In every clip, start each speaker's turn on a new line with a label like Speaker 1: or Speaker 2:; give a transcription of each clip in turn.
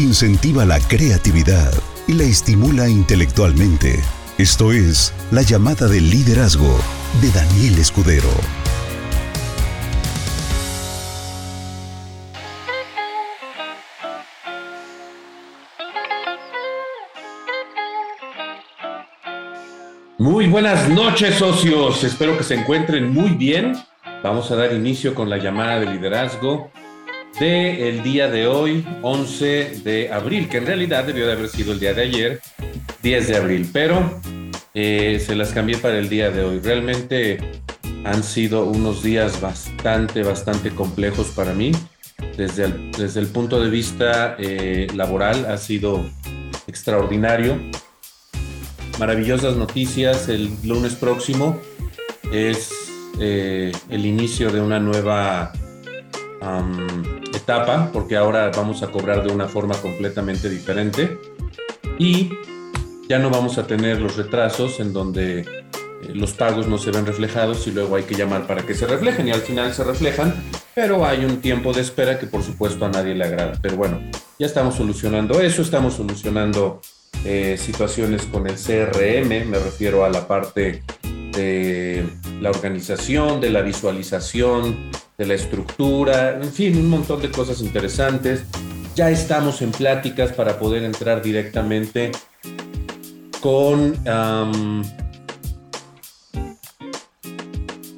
Speaker 1: incentiva la creatividad y la estimula intelectualmente. Esto es La llamada del liderazgo de Daniel Escudero.
Speaker 2: Muy buenas noches, socios. Espero que se encuentren muy bien. Vamos a dar inicio con la llamada de liderazgo del el día de hoy, 11 de abril, que en realidad debió de haber sido el día de ayer, 10 de abril, pero eh, se las cambié para el día de hoy. Realmente han sido unos días bastante, bastante complejos para mí. Desde el, desde el punto de vista eh, laboral ha sido extraordinario maravillosas noticias. El lunes próximo es eh, el inicio de una nueva etapa, porque ahora vamos a cobrar de una forma completamente diferente y ya no vamos a tener los retrasos en donde eh, los pagos no se ven reflejados y luego hay que llamar para que se reflejen y al final se reflejan, pero hay un tiempo de espera que por supuesto a nadie le agrada. Pero bueno, ya estamos solucionando eso, estamos solucionando eh, situaciones con el CRM, me refiero a la parte de la organización, de la visualización, de la estructura, en fin, un montón de cosas interesantes. Ya estamos en pláticas para poder entrar directamente con,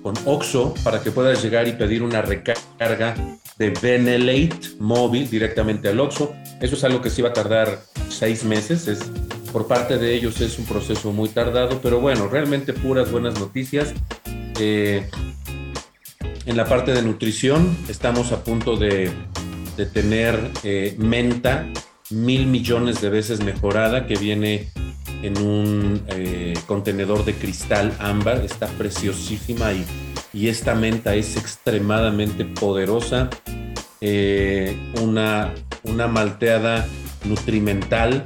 Speaker 2: con Oxo para que puedas llegar y pedir una recarga de Benelate móvil directamente al Oxo. Eso es algo que sí va a tardar seis meses. Es, por parte de ellos es un proceso muy tardado, pero bueno, realmente puras buenas noticias. Eh, en la parte de nutrición estamos a punto de, tener eh, menta mil millones de veces mejorada que viene en un eh, contenedor de cristal ámbar. Está preciosísima y, y esta menta es extremadamente poderosa. una, una malteada nutrimental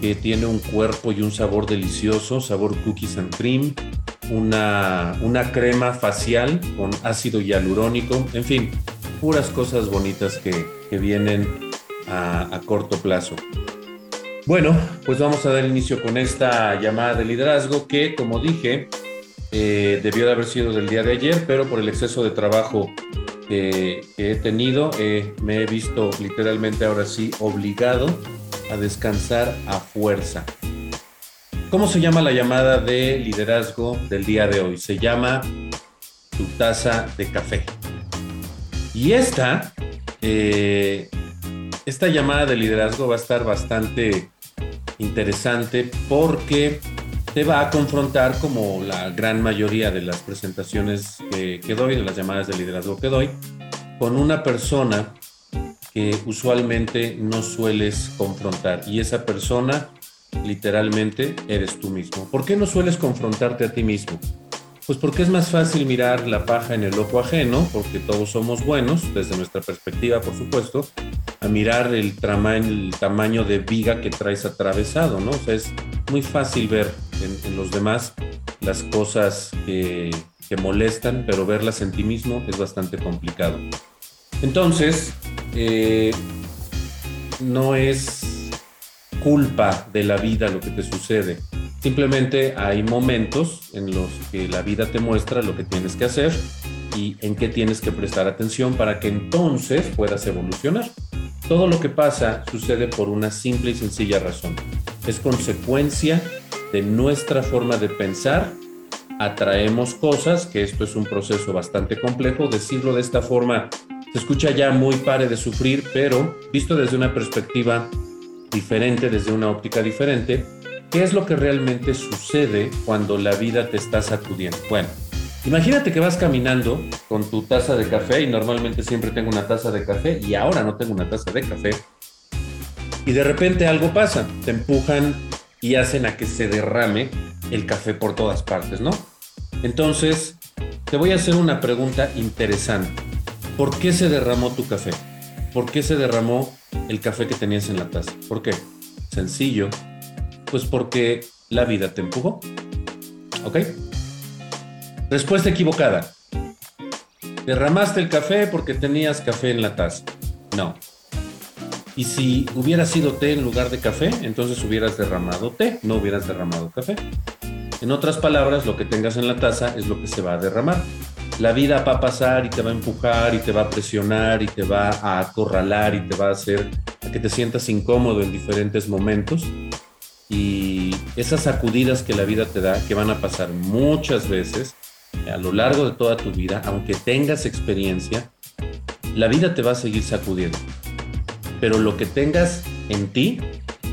Speaker 2: que tiene un cuerpo y un sabor delicioso, sabor cookies and cream, una, una crema facial con ácido hialurónico, en fin, puras cosas bonitas que, que vienen a, corto plazo. Bueno, pues vamos a dar inicio con esta llamada de liderazgo que, como dije, eh, debió de haber sido del día de ayer, pero por el exceso de trabajo que he tenido, eh, me he visto literalmente ahora sí obligado a descansar a fuerza. ¿Cómo se llama la llamada de liderazgo del día de hoy? Se llama tu taza de café. Y esta, eh, esta llamada de liderazgo va a estar bastante interesante porque te va a confrontar como la gran mayoría de las presentaciones que, que doy, de las llamadas de liderazgo que doy, con una persona que usualmente no sueles confrontar y esa persona literalmente eres tú mismo. ¿Por qué no sueles confrontarte a ti mismo? Pues porque es más fácil mirar la paja en el ojo ajeno, porque todos somos buenos, desde nuestra perspectiva, por supuesto, a mirar el, tamaño de viga que traes atravesado, ¿no? O sea, es muy fácil ver en, en los demás las cosas que, que molestan, pero verlas en ti mismo es bastante complicado. Entonces, eh, no es culpa de la vida lo que te sucede. Simplemente hay momentos en los que la vida te muestra lo que tienes que hacer y en qué tienes que prestar atención para que entonces puedas evolucionar. Todo lo que pasa sucede por una simple y sencilla razón. Es consecuencia de nuestra forma de pensar. Atraemos cosas, que esto es un proceso bastante complejo. Decirlo de esta forma se escucha ya muy pare de sufrir, pero visto desde una perspectiva diferente, desde una óptica diferente, ¿qué es lo que realmente sucede cuando la vida te está sacudiendo? Bueno, imagínate que vas caminando con tu taza de café y normalmente siempre tengo una taza de café y ahora no tengo una taza de café. Y de repente algo pasa, te empujan y hacen a que se derrame el café por todas partes, ¿no? Entonces, te voy a hacer una pregunta interesante. ¿Por qué se derramó tu café? ¿Por qué se derramó el café que tenías en la taza? ¿Por qué? Sencillo. Pues porque la vida te empujó. ¿Ok? Respuesta equivocada. Derramaste el café porque tenías café en la taza. No. Y si hubiera sido té en lugar de café, entonces hubieras derramado té, no hubieras derramado café. En otras palabras, lo que tengas en la taza es lo que se va a derramar. La vida va a pasar y te va a empujar y te va a presionar y te va a acorralar y te va a hacer que te sientas incómodo en diferentes momentos. Y esas sacudidas que la vida te da, que van a pasar muchas veces a lo largo de toda tu vida, aunque tengas experiencia, la vida te va a seguir sacudiendo pero lo que tengas en ti,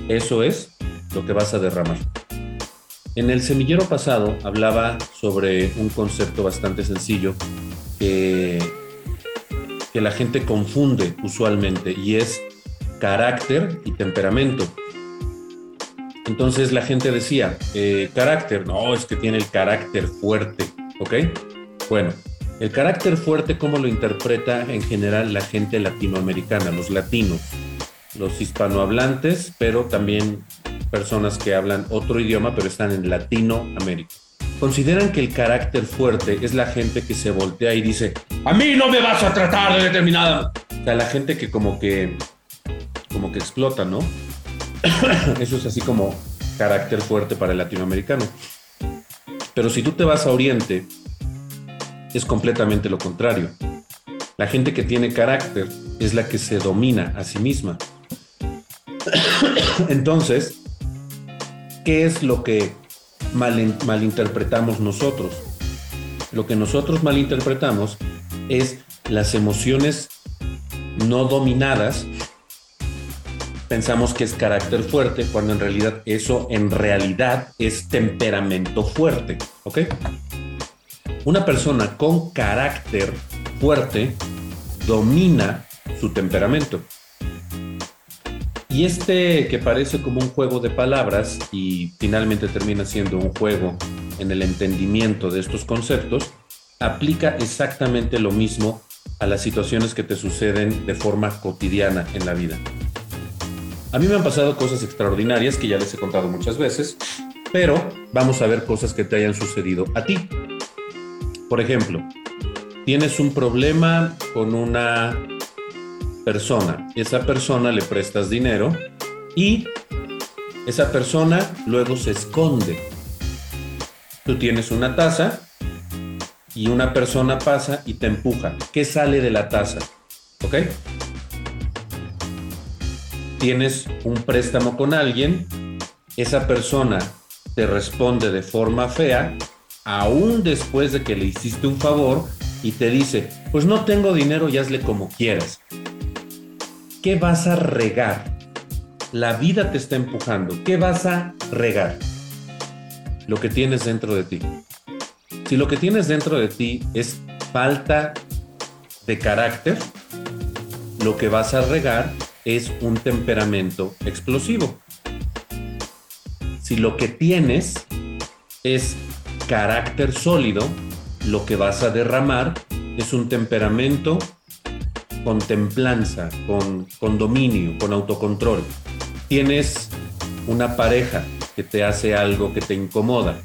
Speaker 2: eso es lo que vas a derramar. En el semillero pasado hablaba sobre un concepto bastante sencillo que, que la gente confunde usualmente y es carácter y temperamento. Entonces la gente decía, eh, carácter, no, es que tiene el carácter fuerte, ¿ok? Bueno, el carácter fuerte, ¿cómo lo interpreta en general la gente latinoamericana, los latinos, los hispanohablantes, pero también personas que hablan otro idioma, pero están en Latinoamérica? Consideran que el carácter fuerte es la gente que se voltea y dice, a mí no me vas a tratar de determinada. O sea, la gente que como que, como que explota, ¿no? Eso es así como carácter fuerte para el latinoamericano. Pero si tú te vas a Oriente, es completamente lo contrario. La gente que tiene carácter es la que se domina a sí misma. Entonces, ¿qué es lo que malinterpretamos nosotros? Lo que nosotros malinterpretamos es las emociones no dominadas. Pensamos que es carácter fuerte, cuando en realidad eso en realidad es temperamento fuerte. ¿Ok? Una persona con carácter fuerte domina su temperamento. Y este que parece como un juego de palabras y finalmente termina siendo un juego en el entendimiento de estos conceptos, aplica exactamente lo mismo a las situaciones que te suceden de forma cotidiana en la vida. A mí me han pasado cosas extraordinarias que ya les he contado muchas veces, pero vamos a ver cosas que te hayan sucedido a ti. Por ejemplo, tienes un problema con una persona. Esa persona le prestas dinero y esa persona luego se esconde. Tú tienes una taza y una persona pasa y te empuja. ¿Qué sale de la taza? ¿Ok? Tienes un préstamo con alguien, esa persona te responde de forma fea aún después de que le hiciste un favor y te dice, pues no tengo dinero y hazle como quieras. ¿Qué vas a regar? La vida te está empujando. ¿Qué vas a regar? Lo que tienes dentro de ti. Si lo que tienes dentro de ti es falta de carácter, lo que vas a regar es un temperamento explosivo. Si lo que tienes es carácter sólido, lo que vas a derramar es un temperamento con templanza, con, dominio, con autocontrol. Tienes una pareja que te hace algo que te incomoda.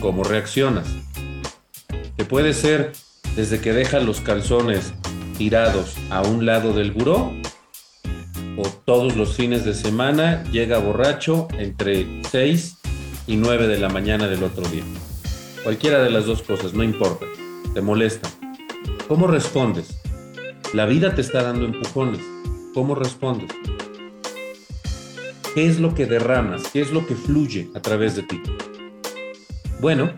Speaker 2: ¿Cómo reaccionas? Que puede ser desde que deja los calzones tirados a un lado del buró o todos los fines de semana llega borracho entre 6 y 9 de la mañana del otro día. Cualquiera de las dos cosas, no importa. Te molesta. ¿Cómo respondes? La vida te está dando empujones. ¿Cómo respondes? ¿Qué es lo que derramas? ¿Qué es lo que fluye a través de ti? Bueno,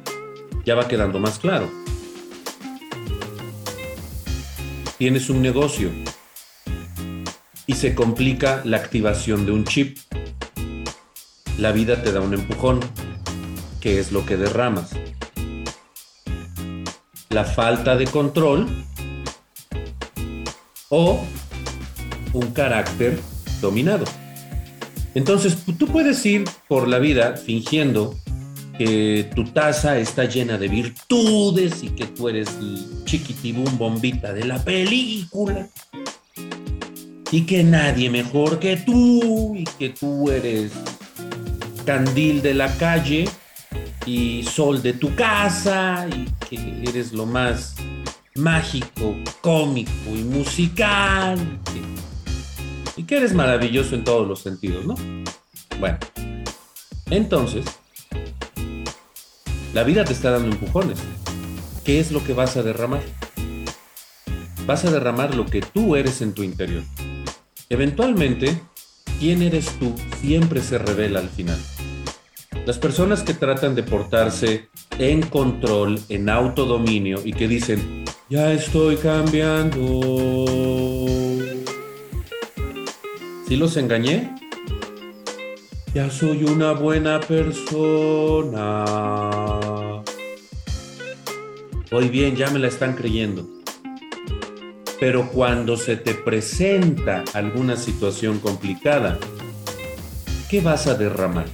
Speaker 2: ya va quedando más claro. Tienes un negocio y se complica la activación de un chip la vida te da un empujón, que es lo que derramas. La falta de control o un carácter dominado. Entonces, tú puedes ir por la vida fingiendo que tu taza está llena de virtudes y que tú eres chiquitibum bombita de la película y que nadie mejor que tú y que tú eres candil de la calle y sol de tu casa y que eres lo más mágico, cómico y musical y que eres maravilloso en todos los sentidos, ¿no? Bueno, entonces, la vida te está dando empujones. ¿Qué es lo que vas a derramar? Vas a derramar lo que tú eres en tu interior. Eventualmente, quién eres tú siempre se revela al final. Las personas que tratan de portarse en control, en autodominio y que dicen, ya estoy cambiando. ¿Sí los engañé? Ya soy una buena persona. Hoy bien, ya me la están creyendo. Pero cuando se te presenta alguna situación complicada, ¿qué vas a derramar?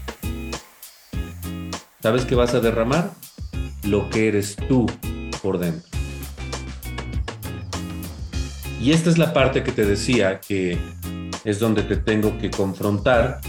Speaker 2: ¿Sabes qué vas a derramar? Lo que eres tú por dentro. Y esta es la parte que te decía que es donde te tengo que confrontar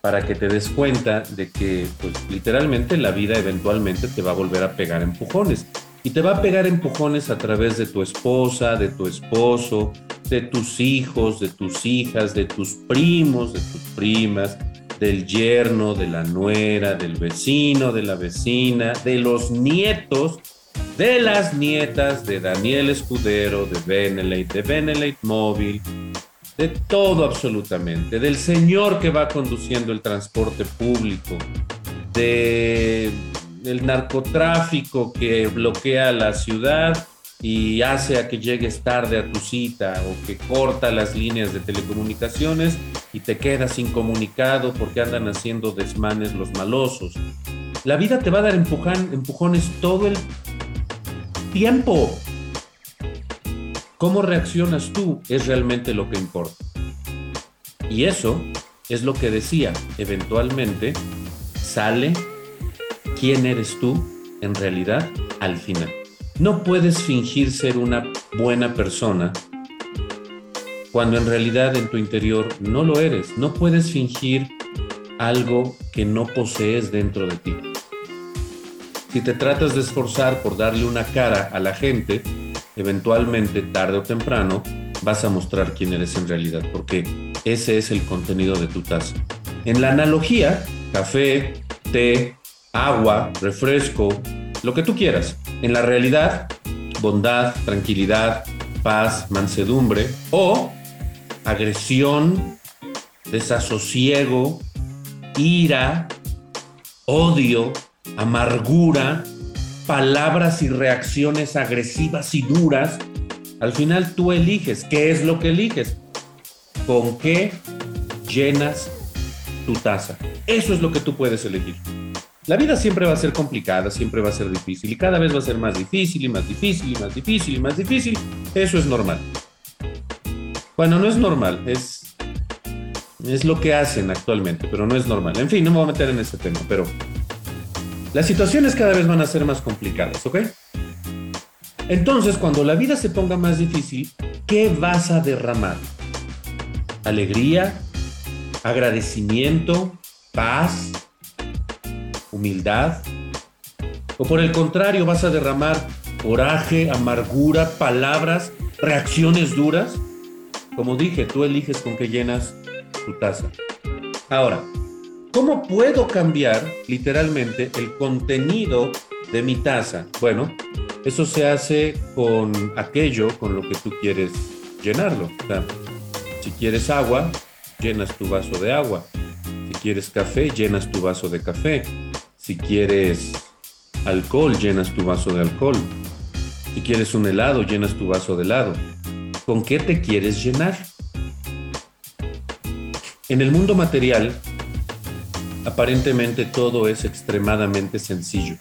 Speaker 2: para que te des cuenta de que, pues literalmente la vida eventualmente te va a volver a pegar empujones. Y te va a pegar empujones a través de tu esposa, de tu esposo, de tus hijos, de tus hijas, de tus primos, de tus primas, del yerno, de la nuera, del vecino, de la vecina, de los nietos, de las nietas de Daniel Escudero, de Benelete, de Benelete Móvil, de todo absolutamente, del señor que va conduciendo el transporte público, de el narcotráfico que bloquea la ciudad y hace a que llegues tarde a tu cita o que corta las líneas de telecomunicaciones y te quedas incomunicado porque andan haciendo desmanes los malosos. La vida te va a dar empujones todo el tiempo. ¿Cómo reaccionas tú es realmente lo que importa? Y eso es lo que decía, eventualmente sale quién eres tú en realidad al final. No puedes fingir ser una buena persona cuando en realidad en tu interior no lo eres. No puedes fingir algo que no posees dentro de ti. Si te tratas de esforzar por darle una cara a la gente, eventualmente, tarde o temprano, vas a mostrar quién eres en realidad, porque ese es el contenido de tu taza. En la analogía, café, té, agua, refresco, lo que tú quieras. En la realidad, bondad, tranquilidad, paz, mansedumbre o agresión, desasosiego, ira, odio, amargura, palabras y reacciones agresivas y duras. Al final tú eliges. ¿Qué es lo que eliges? ¿Con qué llenas tu taza? Eso es lo que tú puedes elegir. La vida siempre va a ser complicada, siempre va a ser difícil y cada vez va a ser más difícil y más difícil y más difícil y más difícil. Eso es normal. Bueno, no es normal, es, es lo que hacen actualmente, pero no es normal. En fin, no me voy a meter en ese tema, pero las situaciones cada vez van a ser más complicadas, ¿ok? Entonces, cuando la vida se ponga más difícil, ¿qué vas a derramar? ¿Alegría? ¿Agradecimiento? ¿Paz? humildad? ¿O por el contrario vas a derramar coraje, amargura, palabras, reacciones duras? Como dije, tú eliges con qué llenas tu taza. Ahora, ¿cómo puedo cambiar literalmente el contenido de mi taza? Bueno, eso se hace con aquello con lo que tú quieres llenarlo. si quieres agua, llenas tu vaso de agua. Si quieres café, llenas tu vaso de café. Si quieres alcohol, llenas tu vaso de alcohol. Si quieres un helado, llenas tu vaso de helado. ¿Con qué te quieres llenar? En el mundo material, aparentemente todo es extremadamente sencillo.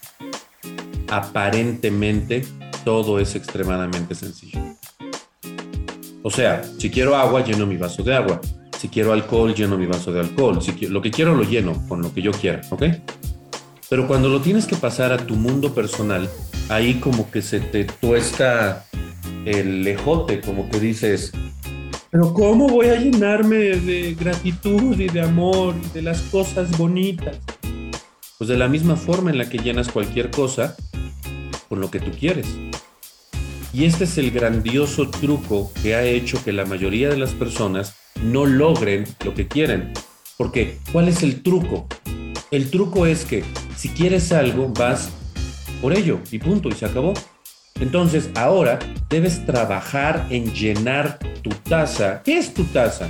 Speaker 2: Aparentemente todo es extremadamente sencillo. O sea, si quiero agua, lleno mi vaso de agua. Si quiero alcohol, lleno mi vaso de alcohol. Si lo que quiero, lo lleno con lo que yo quiera, ¿ok? Pero cuando lo tienes que pasar a tu mundo personal, ahí como que se te tuesta el lejote, como que dices, pero ¿cómo voy a llenarme de gratitud y de amor y de las cosas bonitas? Pues de la misma forma en la que llenas cualquier cosa con lo que tú quieres. Y este es el grandioso truco que ha hecho que la mayoría de las personas no logren lo que quieren. Porque, ¿cuál es el truco? El truco es que si quieres algo, vas por ello y punto, y se acabó. Entonces, ahora debes trabajar en llenar tu taza. ¿Qué es tu taza?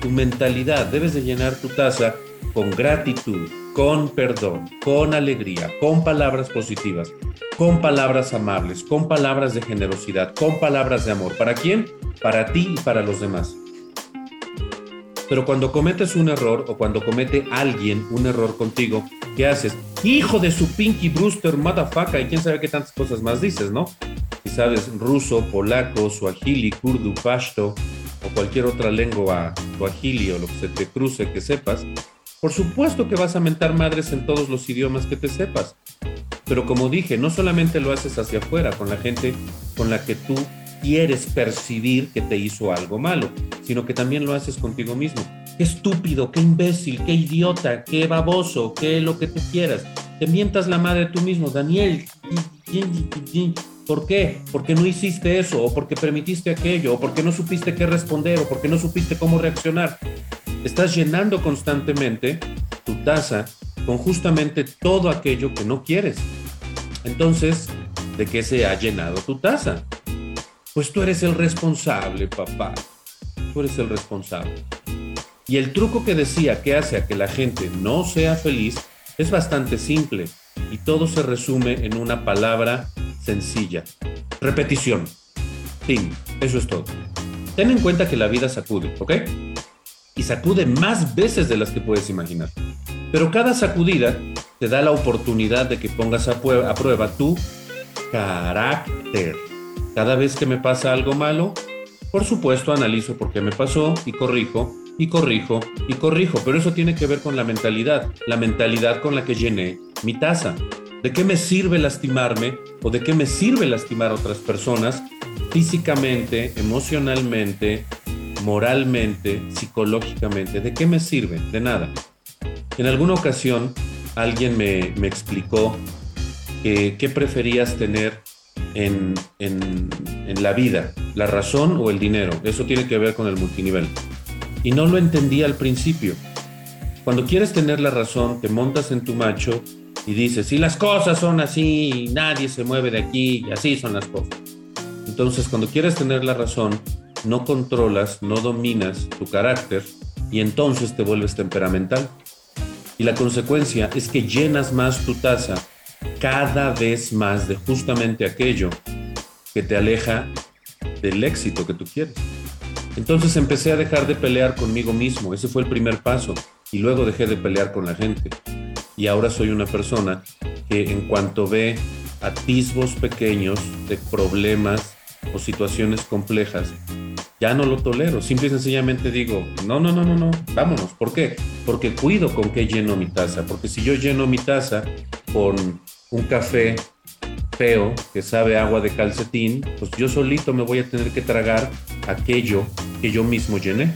Speaker 2: Tu mentalidad. Debes de llenar tu taza con gratitud, con perdón, con alegría, con palabras positivas, con palabras amables, con palabras de generosidad, con palabras de amor. ¿Para quién? Para ti y para los demás. Pero cuando cometes un error o cuando comete alguien un error contigo, ¿qué haces? Hijo de su Pinky Brewster, motherfucker, y quién sabe qué tantas cosas más dices, ¿no? Si sabes ruso, polaco, suajili, kurdu, pashto o cualquier otra lengua, suajili o lo que se te cruce que sepas, por supuesto que vas a mentar madres en todos los idiomas que te sepas. Pero como dije, no solamente lo haces hacia afuera, con la gente con la que tú quieres percibir que te hizo algo malo, sino que también lo haces contigo mismo. Qué estúpido, qué imbécil, qué idiota, qué baboso, qué lo que tú quieras. Te mientas la madre tú mismo, Daniel. ¿Por qué? Porque no hiciste eso, o porque permitiste aquello, o porque no supiste qué responder, o porque no supiste cómo reaccionar. Estás llenando constantemente tu taza con justamente todo aquello que no quieres. Entonces, ¿de qué se ha llenado tu taza? Pues tú eres el responsable, papá. Tú eres el responsable. Y el truco que decía que hace a que la gente no sea feliz es bastante simple y todo se resume en una palabra sencilla. Repetición. Fin. Eso es todo. Ten en cuenta que la vida sacude, ¿ok? Y sacude más veces de las que puedes imaginar. Pero cada sacudida te da la oportunidad de que pongas a, a prueba tu carácter. Cada vez que me pasa algo malo, por supuesto analizo por qué me pasó y corrijo y corrijo y corrijo, pero eso tiene que ver con la mentalidad, la mentalidad con la que llené mi taza. ¿De qué me sirve lastimarme o de qué me sirve lastimar a otras personas físicamente, emocionalmente, moralmente, psicológicamente? ¿De qué me sirve? De nada. En alguna ocasión alguien me, me explicó que, qué preferías tener en, la vida, la razón o el dinero. Eso tiene que ver con el multinivel. Y no lo entendí al principio. Cuando quieres tener la razón, te montas en tu macho y dices, si las cosas son así, nadie se mueve de aquí, así son las cosas. Entonces, cuando quieres tener la razón, no controlas, no dominas tu carácter y entonces te vuelves temperamental. Y la consecuencia es que llenas más tu taza cada vez más de justamente aquello que te aleja del éxito que tú quieres. Entonces empecé a dejar de pelear conmigo mismo, ese fue el primer paso, y luego dejé de pelear con la gente. Y ahora soy una persona que en cuanto ve atisbos pequeños de problemas o situaciones complejas, ya no lo tolero. Simple y sencillamente digo, no, no, no, no, no, vámonos. ¿Por qué? Porque cuido con qué lleno mi taza. Porque si yo lleno mi taza con un café feo que sabe agua de calcetín, pues yo solito me voy a tener que tragar aquello que yo mismo llené.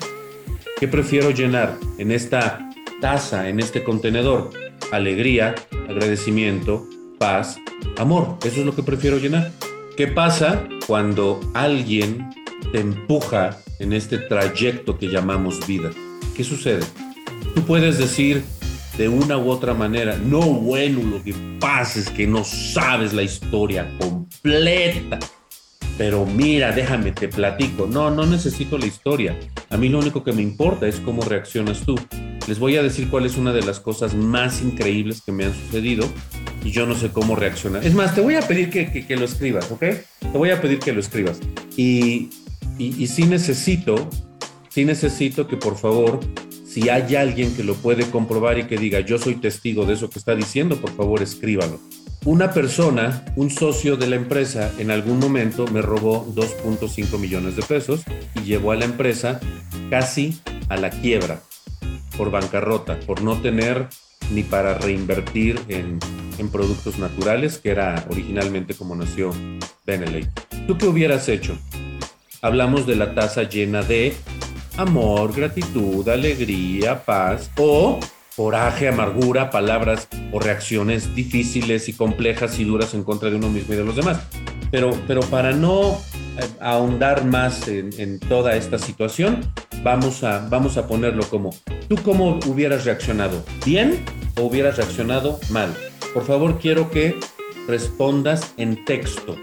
Speaker 2: ¿Qué prefiero llenar en esta taza, en este contenedor? Alegría, agradecimiento, paz, amor. Eso es lo que prefiero llenar. ¿Qué pasa cuando alguien te empuja en este trayecto que llamamos vida? ¿Qué sucede? Tú puedes decir, de una u otra manera. No, bueno, lo que pasa es que no sabes la historia completa. Pero mira, déjame, te platico. No, no necesito la historia. A mí lo único que me importa es cómo reaccionas tú. Les voy a decir cuál es una de las cosas más increíbles que me han sucedido y yo no sé cómo reaccionar. Es más, te voy a pedir que, lo escribas, ¿ok? Te voy a pedir que lo escribas. Y, y, y sí necesito, sí necesito que por favor si hay alguien que lo puede comprobar y que diga, yo soy testigo de eso que está diciendo, por favor escríbalo. Una persona, un socio de la empresa, en algún momento me robó 2.5 millones de pesos y llevó a la empresa casi a la quiebra por bancarrota, por no tener ni para reinvertir en, en productos naturales, que era originalmente como nació Beneley. ¿Tú qué hubieras hecho? Hablamos de la taza llena de amor, gratitud, alegría, paz o coraje, amargura, palabras o reacciones difíciles y complejas y duras en contra de uno mismo y de los demás. Pero, pero para no ahondar más en, toda esta situación, vamos a, vamos a ponerlo como, ¿tú cómo hubieras reaccionado? ¿Bien o hubieras reaccionado mal? Por favor, quiero que respondas en texto.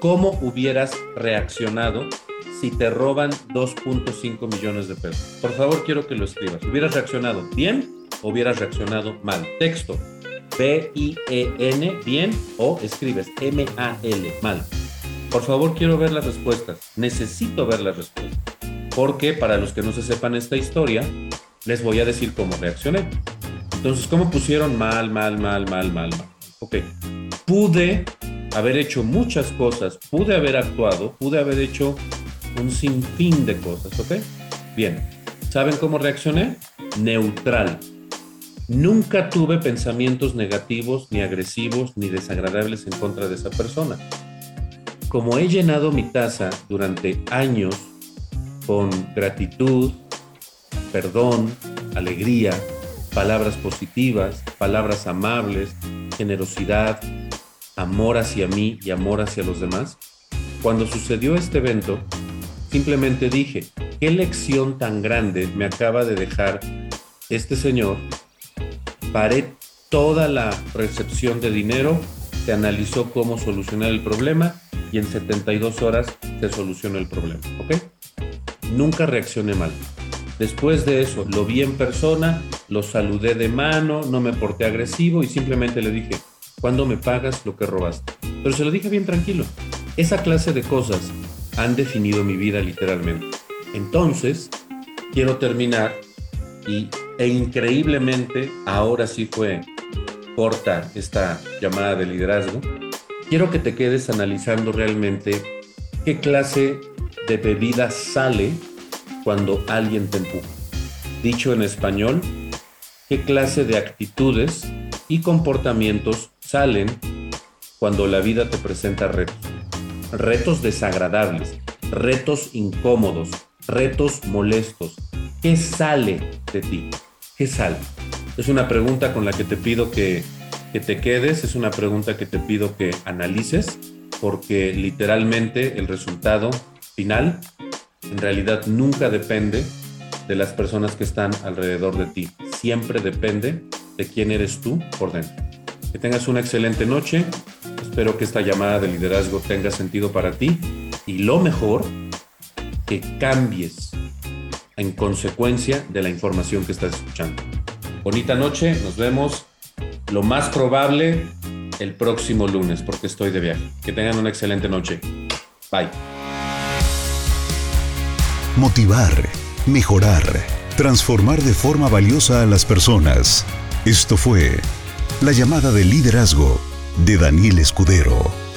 Speaker 2: ¿Cómo hubieras reaccionado si te roban 2.5 millones de pesos? Por favor, quiero que lo escribas. ¿Hubieras reaccionado bien o hubieras reaccionado mal? Texto. B-I-E-N, bien, o escribes M-A-L, mal. Por favor, quiero ver las respuestas. Necesito ver las respuestas. Porque para los que no se sepan esta historia, les voy a decir cómo reaccioné. Entonces, ¿cómo pusieron mal, mal, mal, mal, mal, mal? Ok. Pude haber hecho muchas cosas, pude haber actuado, pude haber hecho un sinfín de cosas, ¿ok? Bien. ¿Saben cómo reaccioné? Neutral. Nunca tuve pensamientos negativos, ni agresivos, ni desagradables en contra de esa persona como he llenado mi taza durante años con gratitud, perdón, alegría, palabras positivas, palabras amables, generosidad, amor hacia mí y amor hacia los demás, cuando sucedió este evento, simplemente dije, ¿qué lección tan grande me acaba de dejar este señor? Paré toda la recepción de dinero, se analizó cómo solucionar el problema y en 72 horas se solucionó el problema, ¿ok? Nunca reaccioné mal. Después de eso, lo vi en persona, lo saludé de mano, no me porté agresivo y simplemente le dije, ¿cuándo me pagas lo que robaste? Pero se lo dije bien tranquilo. Esa clase de cosas han definido mi vida literalmente. Entonces, quiero terminar y, e increíblemente, ahora sí fue corta esta llamada de liderazgo, quiero que te quedes analizando realmente qué clase de bebida sale cuando alguien te empuja. Dicho en español, qué clase de actitudes y comportamientos salen cuando la vida te presenta retos. Retos desagradables, retos incómodos, retos molestos. ¿Qué sale de ti? ¿Qué sale? Es una pregunta con la que te pido que que te quedes, es una pregunta que te pido que analices, porque literalmente el resultado final en realidad nunca depende de las personas que están alrededor de ti, siempre depende de quién eres tú por dentro. Que tengas una excelente noche, espero que esta llamada de liderazgo tenga sentido para ti y lo mejor, que cambies en consecuencia de la información que estás escuchando. Bonita noche, nos vemos lo más probable el próximo lunes, porque estoy de viaje. Que tengan una excelente noche. Bye.
Speaker 1: Motivar, mejorar, transformar de forma valiosa a las personas. Esto fue la llamada de liderazgo de Daniel Escudero.